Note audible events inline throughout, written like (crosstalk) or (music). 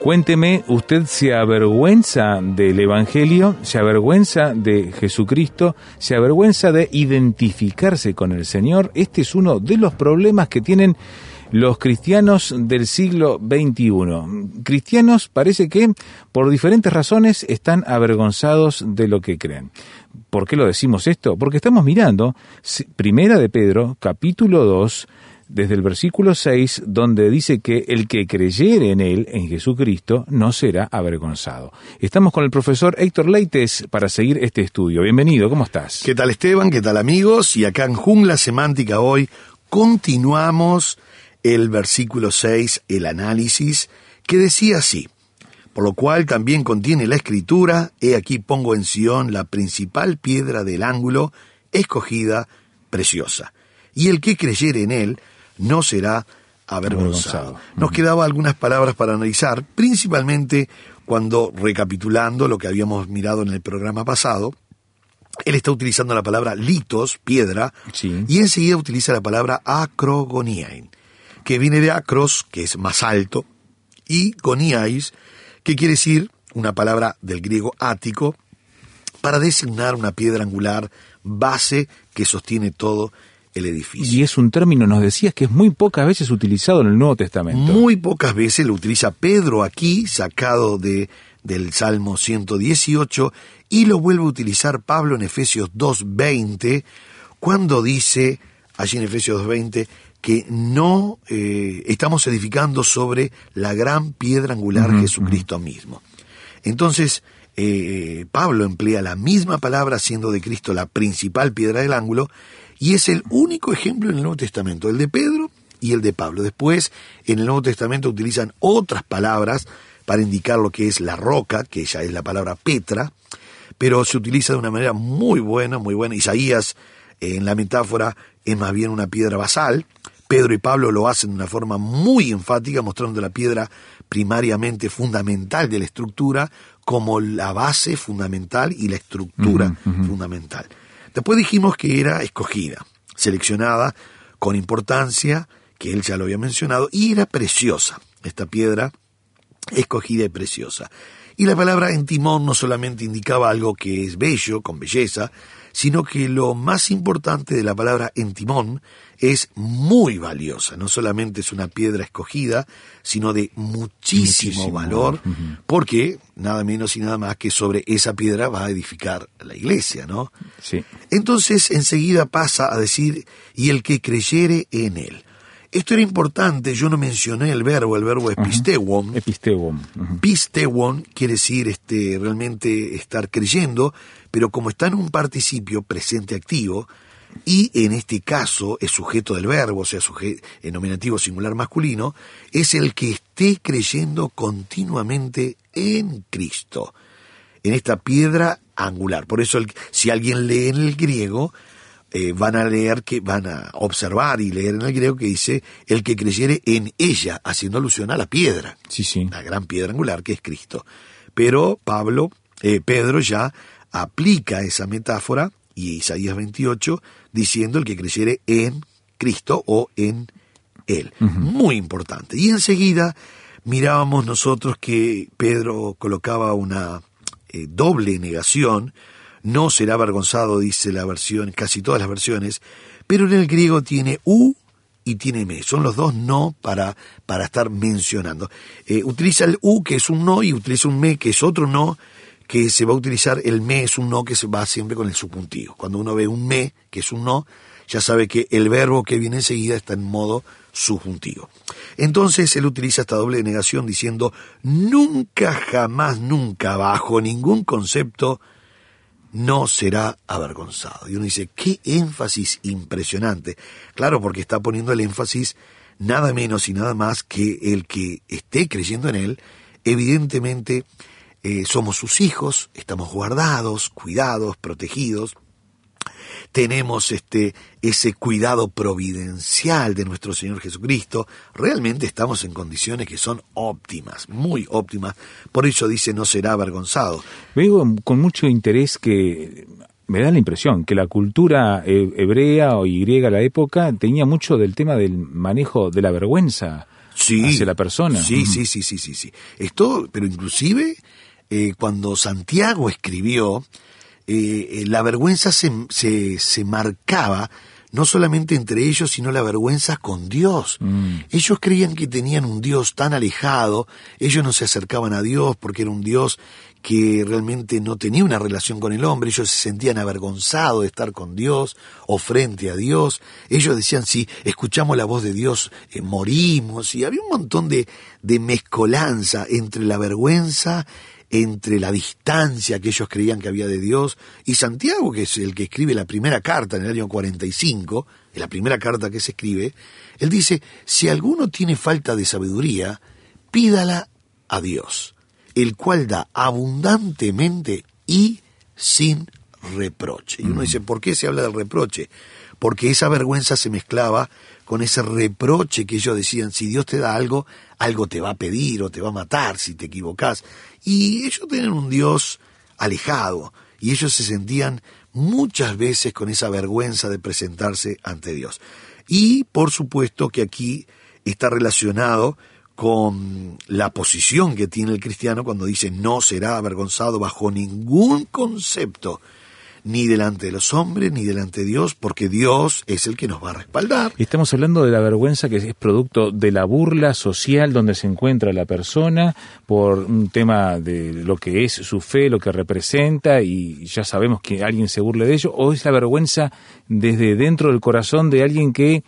Cuénteme, ¿usted se avergüenza del Evangelio? ¿Se avergüenza de Jesucristo? ¿Se avergüenza de identificarse con el Señor? Este es uno de los problemas que tienen los cristianos del siglo XXI. Cristianos parece que por diferentes razones están avergonzados de lo que creen. ¿Por qué lo decimos esto? Porque estamos mirando Primera de Pedro, capítulo 2, desde el versículo 6, donde dice que el que creyere en él, en Jesucristo, no será avergonzado. Estamos con el profesor Héctor Leites para seguir este estudio. Bienvenido, ¿cómo estás? ¿Qué tal Esteban? ¿Qué tal amigos? Y acá en Jungla Semántica hoy continuamos el versículo 6, el análisis, que decía así, por lo cual también contiene la escritura, he aquí pongo en Sión la principal piedra del ángulo, escogida, preciosa, y el que creyere en él no será avergonzado. Nos quedaban algunas palabras para analizar, principalmente cuando recapitulando lo que habíamos mirado en el programa pasado, él está utilizando la palabra litos, piedra, Sí. y enseguida utiliza la palabra acrogoniain, que viene de acros, que es más alto, y goniais, que quiere decir una palabra del griego ático, para designar una piedra angular, base que sostiene todo el edificio. Y es un término, nos decías, que es muy pocas veces utilizado en el Nuevo Testamento. Muy pocas veces lo utiliza Pedro aquí, sacado de, del Salmo 118, y lo vuelve a utilizar Pablo en Efesios 2.20, cuando dice, allí en Efesios 2.20, que no eh, estamos edificando sobre la gran piedra angular Jesucristo mismo. Entonces, eh, Pablo emplea la misma palabra siendo de Cristo la principal piedra del ángulo, y es el único ejemplo en el Nuevo Testamento, el de Pedro y el de Pablo. Después, en el Nuevo Testamento utilizan otras palabras para indicar lo que es la roca, que ya es la palabra Petra, pero se utiliza de una manera muy buena, muy buena. Isaías, en la metáfora, es más bien una piedra basal. Pedro y Pablo lo hacen de una forma muy enfática, mostrando la piedra primariamente fundamental de la estructura como la base fundamental y la estructura fundamental. Después dijimos que era escogida, seleccionada con importancia, que él ya lo había mencionado, y era preciosa, esta piedra escogida y preciosa. Y la palabra en timón no solamente indicaba algo que es bello, con belleza, sino que lo más importante de la palabra en timón es muy valiosa. No solamente es una piedra escogida, sino de muchísimo, Muchísimo. valor, porque nada menos y nada más que sobre esa piedra va a edificar la iglesia, ¿no? Sí. Entonces enseguida pasa a decir, y el que creyere en él. Esto era importante, yo no mencioné el verbo, el verbo epistewon. Episteuon. Ujú. Pistewon quiere decir este, realmente estar creyendo, pero como está en un participio presente activo, y en este caso es sujeto del verbo, o sea, suje- en nominativo singular masculino, es el que esté creyendo continuamente en Cristo, en esta piedra angular. Por eso, el- si alguien lee en el griego, eh, van a leer que van a observar y leer en el griego que dice el que creyere en ella, haciendo alusión a la piedra Sí, sí. la gran piedra angular que es Cristo. Pero Pablo, eh, Pedro ya aplica esa metáfora y Isaías 28 diciendo el que creyere en Cristo o en Él. Muy importante. Y enseguida mirábamos nosotros que Pedro colocaba una eh, doble negación, no será avergonzado, dice la versión, casi todas las versiones, pero en el griego tiene u y tiene me. Son los dos no para, para estar mencionando. Eh, utiliza el u, que es un no, y utiliza un me, que es otro no, que se va a utilizar el me es un no que se va siempre con el subjuntivo. Cuando uno ve un me, que es un no, ya sabe que el verbo que viene enseguida está en modo subjuntivo. Entonces él utiliza esta doble negación diciendo nunca, jamás, nunca, bajo ningún concepto, no será avergonzado. Y uno dice, qué énfasis impresionante. Claro, porque está poniendo el énfasis nada menos y nada más que el que esté creyendo en él, evidentemente eh, somos sus hijos, estamos guardados, cuidados, protegidos, tenemos este ese cuidado providencial de nuestro Señor Jesucristo, realmente estamos en condiciones que son óptimas, muy óptimas. Por eso dice no será avergonzado. Veo con mucho interés que me da la impresión que la cultura hebrea o griega de la época tenía mucho del tema del manejo de la vergüenza hacia la persona. Sí, sí, sí, sí, sí, sí. Esto, pero inclusive eh, cuando Santiago escribió, eh, la vergüenza se, se, se, marcaba no solamente entre ellos, sino la vergüenza con Dios. Mm. Ellos creían que tenían un Dios tan alejado, ellos no se acercaban a Dios porque era un Dios que realmente no tenía una relación con el hombre, ellos se sentían avergonzados de estar con Dios o frente a Dios, ellos decían si escuchamos la voz de Dios eh, morimos y había un montón de, de mezcolanza entre la vergüenza entre la distancia que ellos creían que había de Dios y Santiago, que es el que escribe la primera carta en el año 45, la primera carta que se escribe, él dice, si alguno tiene falta de sabiduría, pídala a Dios, el cual da abundantemente y sin reproche. Y uno dice, ¿por qué se habla del reproche? Porque esa vergüenza se mezclaba con ese reproche que ellos decían, si Dios te da algo, algo te va a pedir o te va a matar si te equivocas. Y ellos tenían un Dios alejado y ellos se sentían muchas veces con esa vergüenza de presentarse ante Dios. Y por supuesto que aquí está relacionado con la posición que tiene el cristiano cuando dice no será avergonzado bajo ningún concepto ni delante de los hombres, ni delante de Dios, porque Dios es el que nos va a respaldar. Estamos hablando de la vergüenza que es producto de la burla social donde se encuentra la persona por un tema de lo que es su fe, lo que representa, y ya sabemos que alguien se burle de ello, o es la vergüenza desde dentro del corazón de alguien que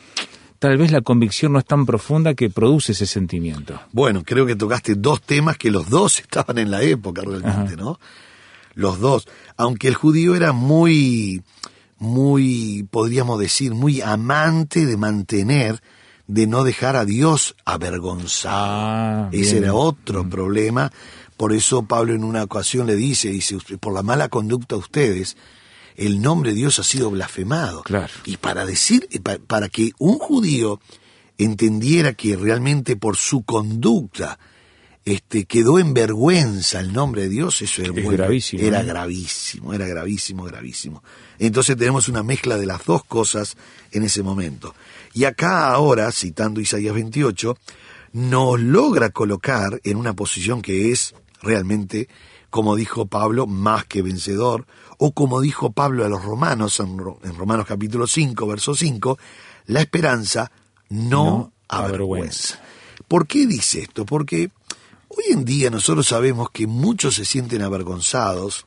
tal vez la convicción no es tan profunda que produce ese sentimiento. Bueno, creo que tocaste dos temas que los dos (laughs) estaban en la época realmente, ¿no? Los dos, aunque el judío era muy, muy, podríamos decir, muy amante de mantener, de no dejar a Dios avergonzado. Ah, Ese bien. era otro Mm. problema. Por eso Pablo en una ocasión le dice, dice, por la mala conducta de ustedes, el nombre de Dios ha sido blasfemado. Claro. Y para decir, pa- para que un judío entendiera que realmente por su conducta este, quedó en vergüenza el nombre de Dios, eso era, Es muy- gravísimo, era ¿no? gravísimo, era gravísimo, gravísimo. Entonces tenemos una mezcla de las dos cosas en ese momento. Y acá ahora, citando Isaías 28, nos logra colocar en una posición que es realmente, como dijo Pablo, más que vencedor, o como dijo Pablo a los romanos en, Ro- en Romanos capítulo 5, verso 5, la esperanza no, No avergüenza. ¿Por qué dice esto? Porque hoy en día nosotros sabemos que muchos se sienten avergonzados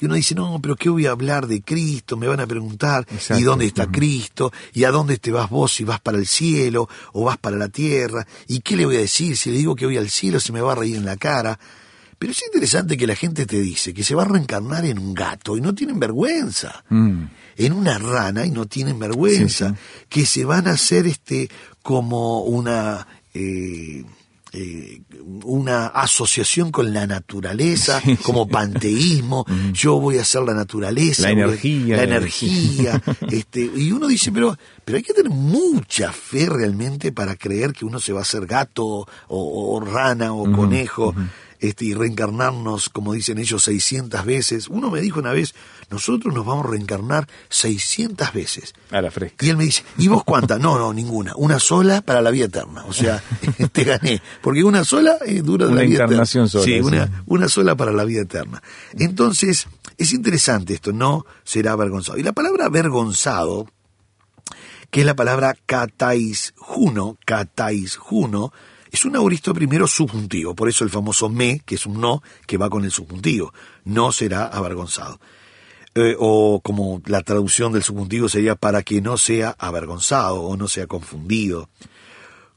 y uno dice, no, pero ¿qué voy a hablar de Cristo? Me van a preguntar, Exacto. ¿y dónde está. Cristo? ¿Y a dónde te vas vos si vas para el cielo o vas para la tierra? ¿Y qué le voy a decir? Si le digo que voy al cielo se me va a reír en la cara. Pero es interesante que la gente te dice que se va a reencarnar en un gato y no tienen vergüenza Mm. en una rana y no tienen vergüenza, Sí, que se van a hacer este como una eh, eh, una asociación con la naturaleza, Sí, como sí. panteísmo, (laughs) yo voy a hacer la naturaleza, La a- energía, la energía, (laughs) este, y uno dice, pero, pero hay que tener mucha fe realmente para creer que uno se va a hacer gato o, o rana o conejo. Este, y reencarnarnos, como dicen ellos, 600 veces. Uno me dijo una vez, nosotros nos vamos a reencarnar 600 veces. A la fresca. Y él me dice, ¿y vos cuántas? No, no, ninguna. Una sola para la vida eterna. O sea, (laughs) (laughs) te gané. Porque una sola eh, dura de Una la vida encarnación eterna. sola, Sí, sí. una, una sola para la vida eterna. Entonces, es interesante esto, no será avergonzado. Y la palabra avergonzado, que es la palabra katais juno, katais juno, Es un auristo primero subjuntivo, por eso el famoso me, que es un no, que va con el subjuntivo. No será avergonzado. Eh, o como la traducción del subjuntivo sería para que no sea avergonzado o no sea confundido.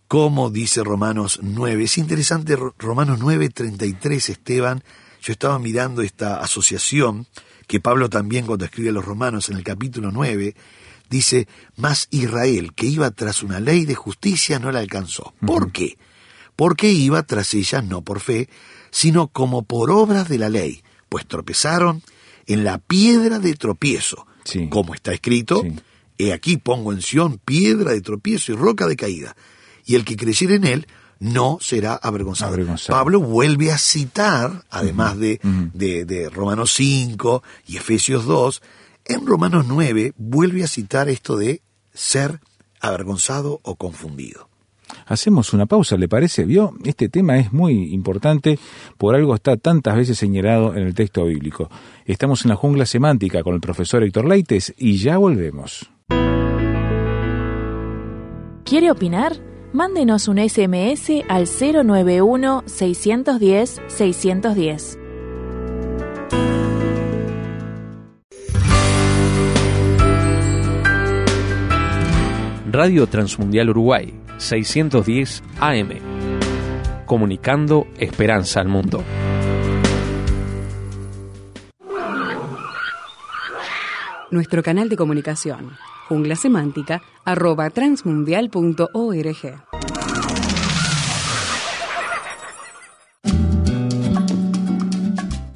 Como dice Romanos 9. Es interesante, Romanos 9, 33, Esteban. Yo estaba mirando esta asociación que Pablo también cuando escribe a los romanos en el capítulo 9, dice, más Israel, que iba tras una ley de justicia, no la alcanzó. ¿Por qué? Porque iba tras ella no por fe, sino como por obras de la ley, pues tropezaron en la piedra de tropiezo, como está escrito, he aquí pongo en Sión piedra de tropiezo y roca de caída, y el que creyere en él no será avergonzado. Pablo vuelve a citar, además de, de, de, Romanos 5 y Efesios 2, en Romanos 9 vuelve a citar esto de ser avergonzado o confundido. Hacemos una pausa, ¿le parece? ¿Vio? Este tema es muy importante, por algo está tantas veces señalado en el texto bíblico. Estamos en la jungla semántica con el profesor Héctor Leites y ya volvemos. ¿Quiere opinar? Mándenos un SMS al 091-610-610. Radio Transmundial Uruguay, 610 AM. Comunicando esperanza al mundo. Nuestro canal de comunicación jungla semántica arroba transmundial.org.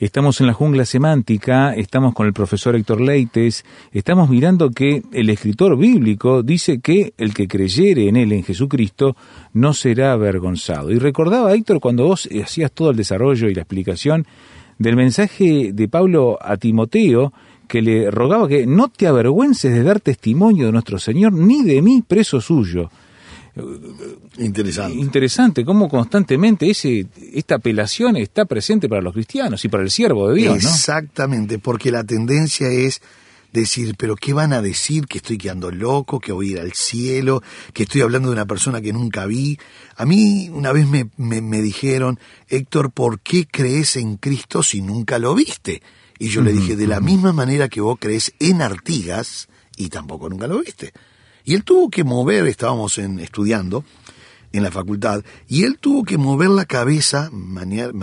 Estamos en la jungla semántica, estamos con el profesor Héctor Leites, estamos mirando que el escritor bíblico dice que el que creyere en él, en Jesucristo, no será avergonzado. Y recordaba, Héctor, cuando vos hacías todo el desarrollo y la explicación del mensaje de Pablo a Timoteo, que le rogaba que no te avergüences de dar testimonio de nuestro Señor, ni de mí, preso suyo. Interesante. Interesante cómo constantemente ese, esta apelación está presente para los cristianos y para el siervo de Dios. Exactamente, porque la tendencia es decir, pero ¿qué van a decir? Que estoy quedando loco, que voy a ir al cielo, que estoy hablando de una persona que nunca vi. A mí una vez me, me, dijeron, Héctor, ¿por qué crees en Cristo si nunca lo viste? Y yo le dije, de la misma manera que vos crees en Artigas y tampoco nunca lo viste. Y él tuvo que mover, estábamos en, estudiando en la facultad, y él tuvo que mover la cabeza, menear,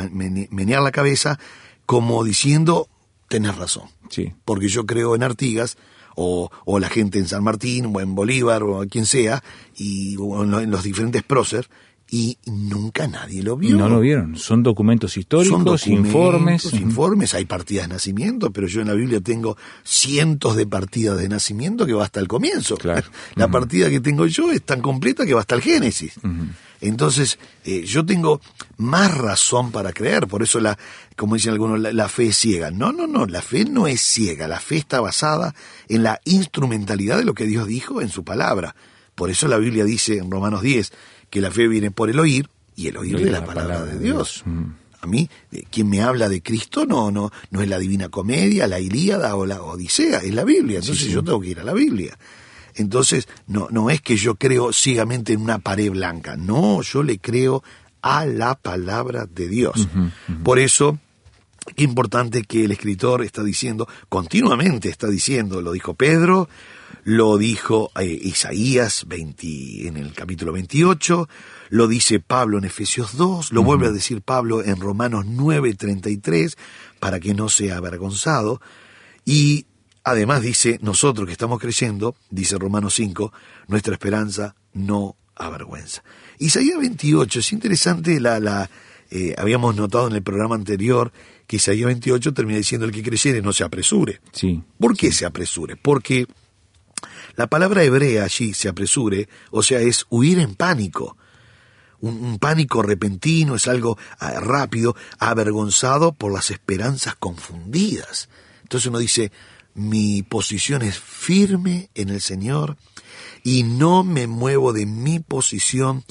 la cabeza, como diciendo, tenés razón. Sí. Porque yo creo en Artigas, o, o, la gente en San Martín, o en Bolívar, o quien sea, y en, los diferentes próceres, y nunca nadie lo vio. No lo vieron. Son documentos históricos, informes. Informes, hay partidas de nacimiento, pero yo en la Biblia tengo cientos de partidas de nacimiento que va hasta el comienzo. (laughs) La partida que tengo yo es tan completa que va hasta el Génesis. Entonces, eh, yo tengo más razón para creer, por eso la, como dicen algunos, la, la, fe es ciega. No, no, no, la fe no es ciega, la fe está basada en la instrumentalidad de lo que Dios dijo en su palabra. Por eso la Biblia dice en Romanos 10, que la fe viene por el oír y el oír de la, palabra, de Dios. Mm. A mí, quien me habla de Cristo no, no, no es la Divina Comedia, la Ilíada o la Odisea, es la Biblia. Entonces yo tengo que ir a la Biblia. Entonces, no, no es que yo creo ciegamente en una pared blanca, no, yo le creo a la palabra de Dios. Por eso, qué importante que el escritor está diciendo, continuamente está diciendo, lo dijo Pedro, lo dijo eh, Isaías 20, en el capítulo 28, lo dice Pablo en Efesios 2, lo vuelve a decir Pablo en Romanos 9:33, para que no sea avergonzado, y además dice, nosotros que estamos creyendo, dice Romanos 5, nuestra esperanza no avergüenza. Isaías 28, es interesante, la, la eh, habíamos notado en el programa anterior que Isaías 28 termina diciendo el que creyere no se apresure. Sí. ¿Por qué se apresure? Porque la palabra hebrea allí, se apresure, o sea, es huir en pánico. un, pánico repentino, es algo ah, rápido, avergonzado por las esperanzas confundidas. Entonces uno dice, mi posición es firme en el Señor y no me muevo de mi posición.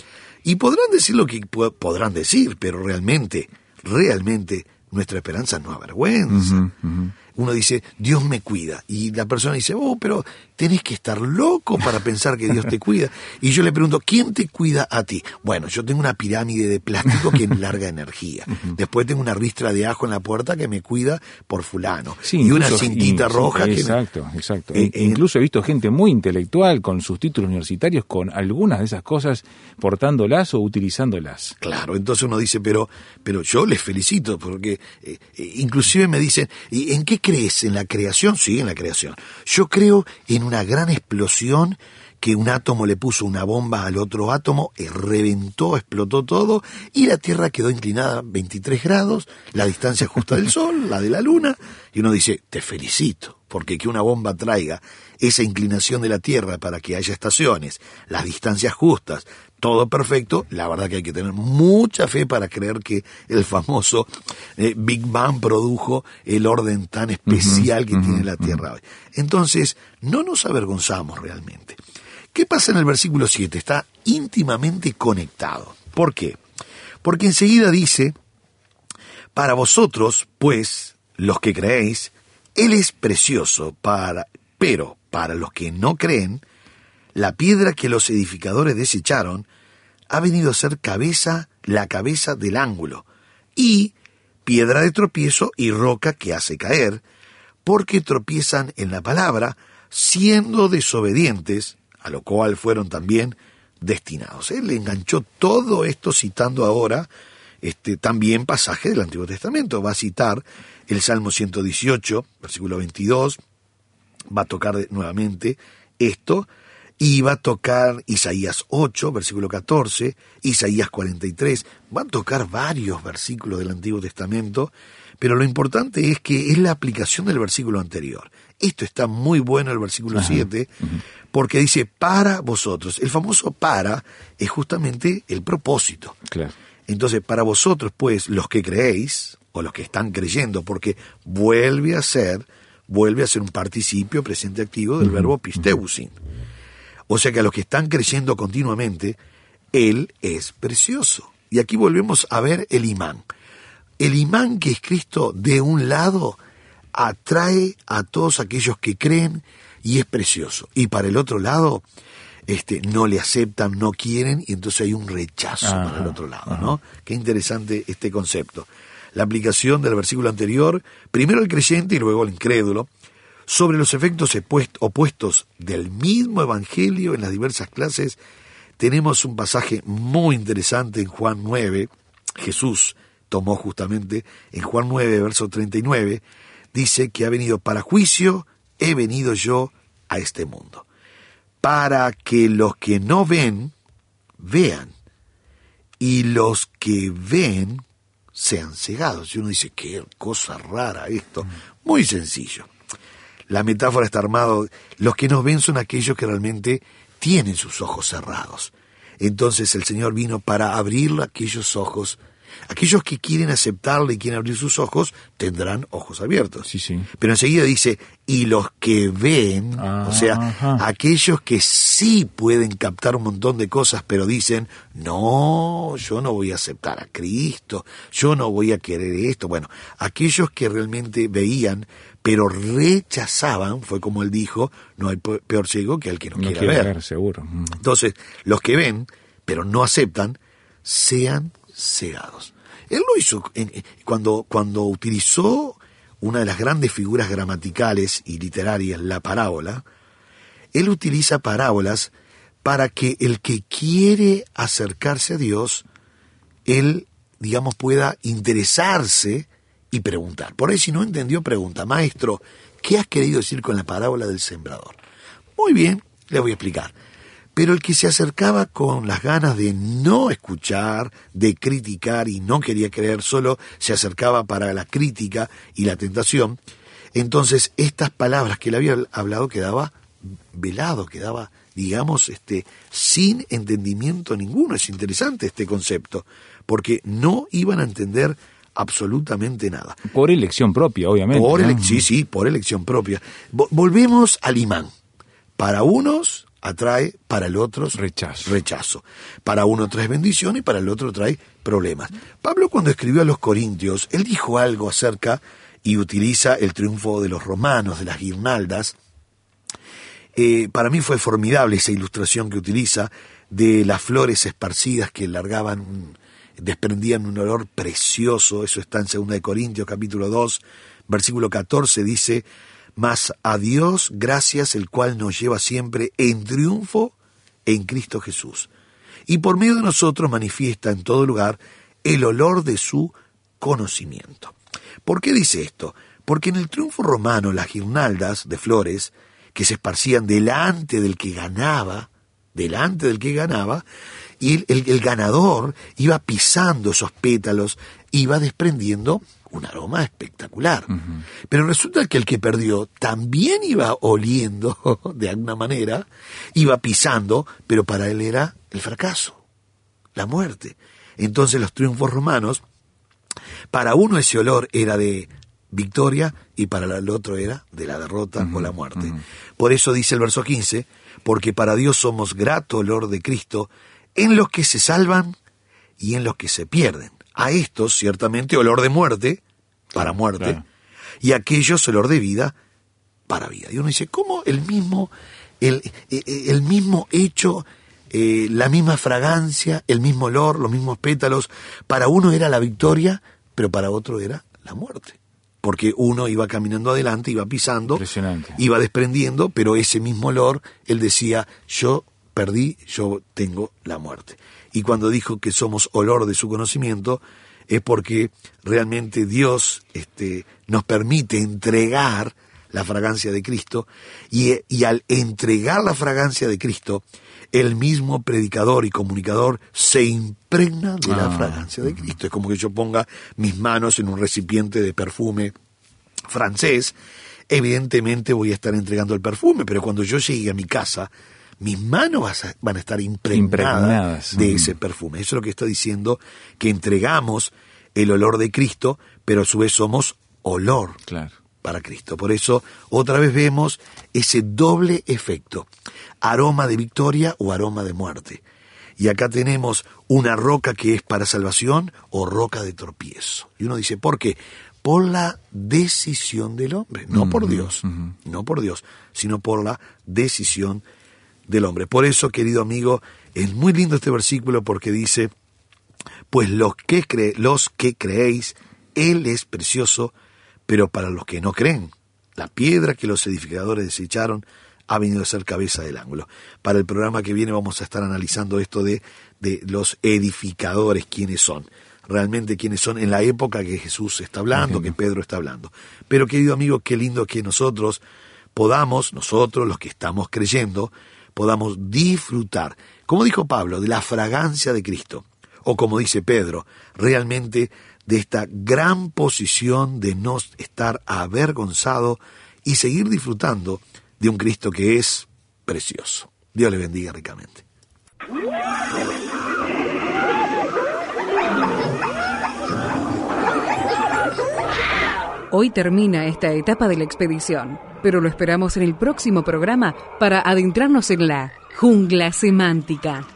Y podrán decir lo que po- podrán decir, pero realmente, realmente nuestra esperanza no avergüenza. Uno dice, Dios me cuida. Y la persona dice, oh, pero tenés que estar loco para pensar que Dios te cuida. Y yo le pregunto, ¿quién te cuida a ti? Bueno, yo tengo una pirámide de plástico que larga energía. (laughs) Después tengo una ristra de ajo en la puerta que me cuida por fulano. Sí, y una cintita y- sí, roja que me- Exacto, exacto. Eh, E- incluso he visto gente muy intelectual con sus títulos universitarios, con algunas de esas cosas portándolas o utilizándolas. Claro, entonces uno dice, pero, pero yo les felicito, porque eh, eh, inclusive me dicen, ¿y en qué crees? ¿En la creación? Sí, en la creación. Yo creo en una gran explosión que un átomo le puso una bomba al otro átomo, eh, reventó, explotó todo, y la Tierra quedó inclinada 23 grados, la distancia justa del Sol, la de la Luna, y uno dice, te felicito, porque que una bomba traiga esa inclinación de la Tierra para que haya estaciones, las distancias justas, todo perfecto, la verdad que hay que tener mucha fe para creer que el famoso eh, Big Bang produjo el orden tan especial que tiene la Tierra hoy. Entonces, no nos avergonzamos realmente. ¿Qué pasa en el versículo 7? Está íntimamente conectado. ¿Por qué? Porque enseguida dice, para vosotros, pues, los que creéis, Él es precioso, para, pero para los que no creen, la piedra que los edificadores desecharon ha venido a ser cabeza, la cabeza del ángulo, y piedra de tropiezo y roca que hace caer, porque tropiezan en la palabra, siendo desobedientes, a lo cual fueron también destinados. Él le enganchó todo esto citando ahora este, también pasaje del Antiguo Testamento. Va a citar el Salmo 118, versículo 22, va a tocar nuevamente esto, y va a tocar Isaías 8, versículo 14, Isaías 43, va a tocar varios versículos del Antiguo Testamento, pero lo importante es que es la aplicación del versículo anterior. Esto está muy bueno el versículo 7, porque dice para vosotros. El famoso para es justamente el propósito. Claro. Entonces, para vosotros, pues, los que creéis, o los que están creyendo, porque vuelve a ser, vuelve a ser un participio presente activo del verbo pisteusin. O sea que a los que están creyendo continuamente, Él es precioso. Y aquí volvemos a ver el imán. El imán que es Cristo de un lado atrae a todos aquellos que creen y es precioso. Y para el otro lado, este, no le aceptan, no quieren, y entonces hay un rechazo Ajá, para el otro lado, ¿no? Qué interesante este concepto. La aplicación del versículo anterior, primero el creyente y luego el incrédulo, sobre los efectos opuestos del mismo evangelio en las diversas clases, tenemos un pasaje muy interesante en Juan 9, Jesús tomó justamente en Juan 9, verso 39, dice que ha venido para juicio, he venido yo a este mundo, para que los que no ven, vean, y los que ven sean cegados. Y uno dice, qué cosa rara esto. Muy sencillo. La metáfora está armado, los que no ven son aquellos que realmente tienen sus ojos cerrados. Entonces el Señor vino para abrir aquellos ojos. Aquellos que quieren aceptarle y quieren abrir sus ojos tendrán ojos abiertos. Sí, sí. Pero enseguida dice, y los que ven, o sea, Ajá. aquellos que sí pueden captar un montón de cosas, pero dicen, no, yo no voy a aceptar a Cristo, yo no voy a querer esto. Bueno, aquellos que realmente veían, pero rechazaban, fue como él dijo, no hay pe- peor ciego que el que no, No quiere quiere ver. ver, seguro. Mm. Entonces, los que ven, pero no aceptan, sean cegados. Él lo hizo en- cuando, cuando utilizó una de las grandes figuras gramaticales y literarias, la parábola. Él utiliza parábolas para que el que quiere acercarse a Dios, él, digamos, pueda interesarse y preguntar. Por ahí si no entendió, pregunta, maestro, ¿qué has querido decir con la parábola del sembrador? Muy bien, le voy a explicar. Pero el que se acercaba con las ganas de no escuchar, de criticar y no quería creer, solo se acercaba para la crítica y la tentación, entonces estas palabras que él había hablado quedaba velado, quedaba digamos, este, sin entendimiento ninguno. Es interesante este concepto, porque no iban a entender absolutamente nada. Por elección propia, obviamente. Por ¿no? ele- sí, sí, por elección propia. Vo- volvemos al imán. Para unos atrae, para el otro Rechazo. rechazo. Para uno trae bendición y para el otro trae problemas. Pablo cuando escribió a los Corintios, él dijo algo acerca y utiliza el triunfo de los romanos, de las guirnaldas. Eh, para mí fue formidable esa ilustración que utiliza de las flores esparcidas que largaban, desprendían un olor precioso. Eso está en 2 de Corintios capítulo 2, versículo 14, dice, mas a Dios gracias el cual nos lleva siempre en triunfo en Cristo Jesús. Y por medio de nosotros manifiesta en todo lugar el olor de su conocimiento. ¿Por qué dice esto? Porque en el triunfo romano las guirnaldas de flores que se esparcían delante del que ganaba, delante del que ganaba, y el, el- el ganador iba pisando esos pétalos, iba desprendiendo un aroma espectacular. Pero resulta que el que perdió también iba oliendo (laughs) de alguna manera, iba pisando, pero para él era el fracaso, la muerte. Entonces los triunfos romanos para uno ese olor era de victoria y para el otro era de la derrota o la muerte. Por eso dice el verso 15, porque para Dios somos grato olor de Cristo en los que se salvan y en los que se pierden. A estos ciertamente olor de muerte para muerte claro. y a aquellos olor de vida para vida. Y uno dice, ¿cómo el mismo, el, eh, eh, el mismo hecho, eh, la misma fragancia, el mismo olor, los mismos pétalos, para uno era la victoria, pero para otro era la muerte? Porque uno iba caminando adelante, iba pisando, iba desprendiendo, pero ese mismo olor, él decía, yo perdí, yo tengo la muerte. Y cuando dijo que somos olor de su conocimiento, es porque realmente Dios este, nos permite entregar la fragancia de Cristo y, y al entregar la fragancia de Cristo, el mismo predicador y comunicador se impregna de la Ah. fragancia de Cristo. Es como que yo ponga mis manos en un recipiente de perfume francés, evidentemente voy a estar entregando el perfume, pero cuando yo llegue a mi casa, mis manos van a estar impregnadas, Impregnadas, de ujú. ese perfume. Eso es lo que está diciendo, que entregamos el olor de Cristo, pero a su vez somos olor Claro. para Cristo. Por eso otra vez vemos ese doble efecto, aroma de victoria o aroma de muerte. Y acá tenemos una roca que es para salvación o roca de tropiezo. Y uno dice, ¿por qué? Por la decisión del hombre, no por Dios, no por Dios, sino por la decisión del hombre. Por eso, querido amigo, es muy lindo este versículo porque dice, pues los que, cre- los que creéis, Él es precioso, pero para los que no creen, la piedra que los edificadores desecharon ha venido a ser cabeza del ángulo. Para el programa que viene vamos a estar analizando esto de, de los edificadores, quiénes son, realmente quiénes son en la época que Jesús está hablando, que Pedro está hablando. Pero querido amigo, qué lindo que nosotros podamos, nosotros los que estamos creyendo, podamos disfrutar, como dijo Pablo, de la fragancia de Cristo o como dice Pedro, realmente de esta gran posición de no estar avergonzado y seguir disfrutando de un Cristo que es precioso. Dios le bendiga ricamente. Hoy termina esta etapa de la expedición, pero lo esperamos en el próximo programa para adentrarnos en la jungla semántica.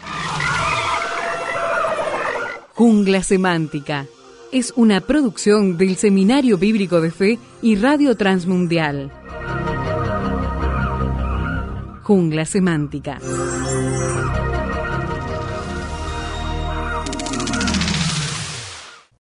Jungla Semántica es una producción del Seminario Bíblico de Fe y Radio Transmundial. Jungla Semántica.